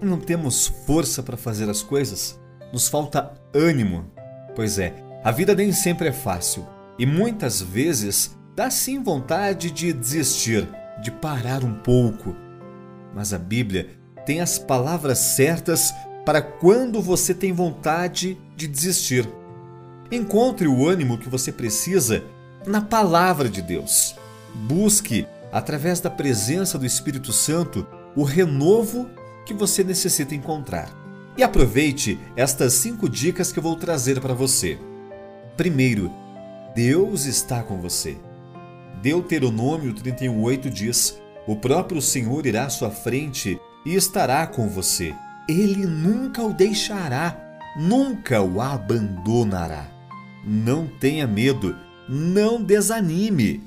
não temos força para fazer as coisas? Nos falta ânimo? Pois é, a vida nem sempre é fácil e muitas vezes dá sim vontade de desistir, de parar um pouco. Mas a Bíblia tem as palavras certas para quando você tem vontade de desistir. Encontre o ânimo que você precisa na palavra de Deus. Busque, através da presença do Espírito Santo, o renovo que você necessita encontrar. E aproveite estas cinco dicas que eu vou trazer para você. Primeiro, Deus está com você. Deuteronômio 31:8 diz: O próprio Senhor irá à sua frente e estará com você. Ele nunca o deixará, nunca o abandonará. Não tenha medo, não desanime.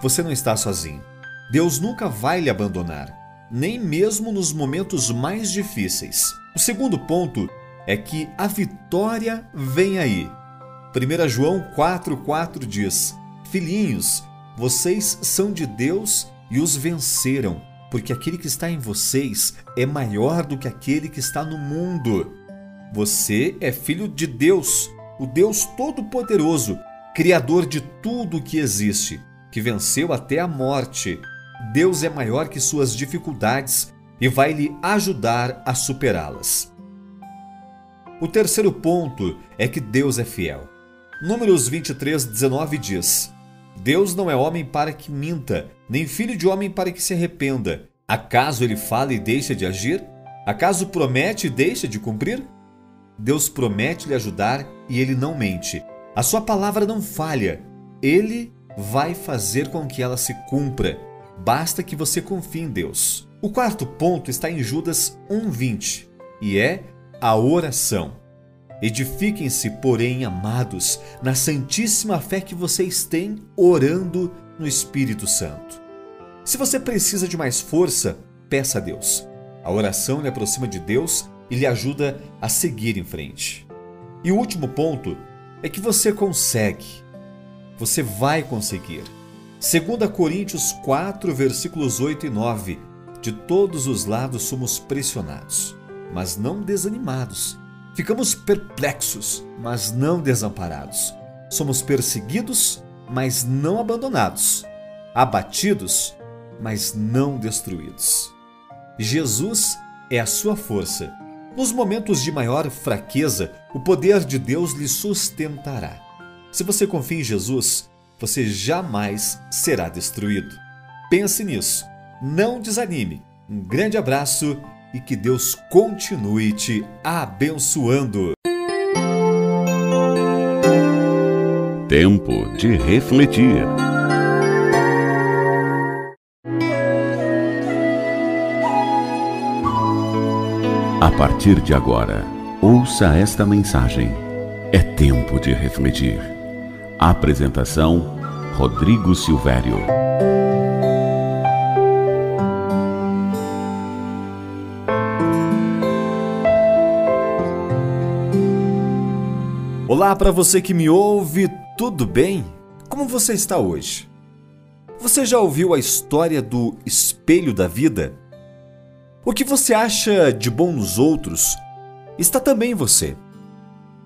Você não está sozinho. Deus nunca vai lhe abandonar, nem mesmo nos momentos mais difíceis. O segundo ponto é que a vitória vem aí. 1 João 4,4 diz: Filhinhos, vocês são de Deus e os venceram, porque aquele que está em vocês é maior do que aquele que está no mundo. Você é filho de Deus, o Deus Todo-Poderoso, Criador de tudo o que existe, que venceu até a morte. Deus é maior que suas dificuldades e vai lhe ajudar a superá-las. O terceiro ponto é que Deus é fiel. Números 23, 19 diz: Deus não é homem para que minta, nem filho de homem para que se arrependa. Acaso ele fala e deixa de agir? Acaso promete e deixa de cumprir? Deus promete lhe ajudar e ele não mente. A sua palavra não falha. Ele vai fazer com que ela se cumpra. Basta que você confie em Deus. O quarto ponto está em Judas 1:20 e é a oração. Edifiquem-se, porém, amados, na santíssima fé que vocês têm, orando no Espírito Santo. Se você precisa de mais força, peça a Deus. A oração lhe aproxima de Deus e lhe ajuda a seguir em frente. E o último ponto é que você consegue. Você vai conseguir. 2 Coríntios 4, versículos 8 e 9. De todos os lados somos pressionados, mas não desanimados Ficamos perplexos, mas não desamparados. Somos perseguidos, mas não abandonados. Abatidos, mas não destruídos. Jesus é a sua força. Nos momentos de maior fraqueza, o poder de Deus lhe sustentará. Se você confia em Jesus, você jamais será destruído. Pense nisso. Não desanime. Um grande abraço e que Deus continue te abençoando. Tempo de refletir. A partir de agora, ouça esta mensagem. É tempo de refletir. Apresentação: Rodrigo Silvério. Olá para você que me ouve, tudo bem? Como você está hoje? Você já ouviu a história do espelho da vida? O que você acha de bom nos outros está também em você.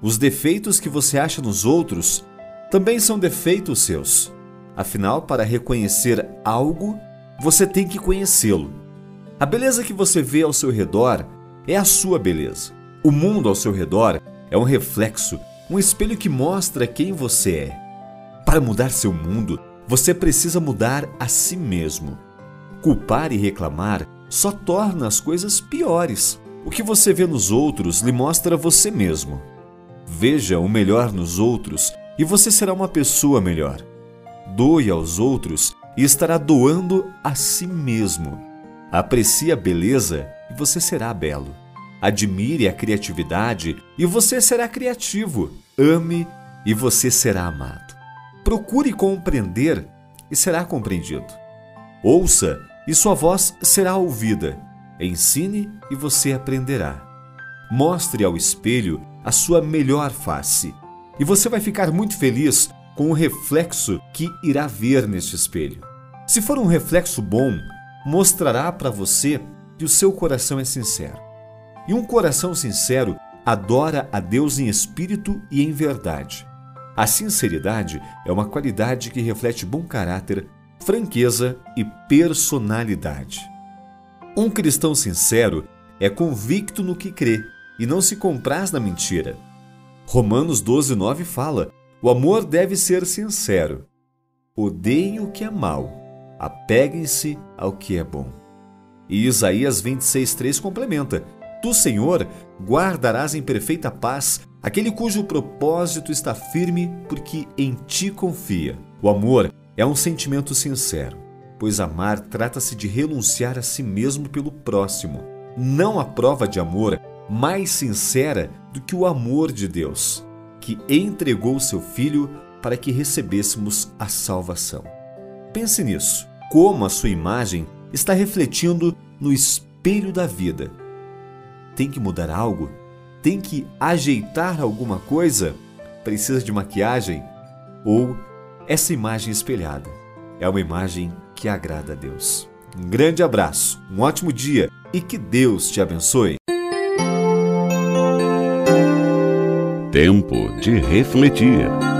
Os defeitos que você acha nos outros também são defeitos seus. Afinal, para reconhecer algo, você tem que conhecê-lo. A beleza que você vê ao seu redor é a sua beleza. O mundo ao seu redor é um reflexo um espelho que mostra quem você é. Para mudar seu mundo, você precisa mudar a si mesmo. Culpar e reclamar só torna as coisas piores. O que você vê nos outros lhe mostra você mesmo. Veja o melhor nos outros e você será uma pessoa melhor. Doe aos outros e estará doando a si mesmo. Aprecie a beleza e você será belo. Admire a criatividade e você será criativo. Ame e você será amado. Procure compreender e será compreendido. Ouça e sua voz será ouvida. Ensine e você aprenderá. Mostre ao espelho a sua melhor face e você vai ficar muito feliz com o reflexo que irá ver neste espelho. Se for um reflexo bom, mostrará para você que o seu coração é sincero. E um coração sincero adora a Deus em espírito e em verdade. A sinceridade é uma qualidade que reflete bom caráter, franqueza e personalidade. Um cristão sincero é convicto no que crê e não se compraz na mentira. Romanos 12, 9 fala: o amor deve ser sincero. Odeiem o que é mal, apeguem-se ao que é bom. E Isaías 26, 3 complementa: Tu, Senhor, guardarás em perfeita paz aquele cujo propósito está firme, porque em ti confia. O amor é um sentimento sincero, pois amar trata-se de renunciar a si mesmo pelo próximo. Não há prova de amor mais sincera do que o amor de Deus, que entregou seu Filho para que recebêssemos a salvação. Pense nisso, como a sua imagem está refletindo no espelho da vida tem que mudar algo? Tem que ajeitar alguma coisa? Precisa de maquiagem? Ou essa imagem espelhada é uma imagem que agrada a Deus? Um grande abraço, um ótimo dia e que Deus te abençoe. Tempo de refletir.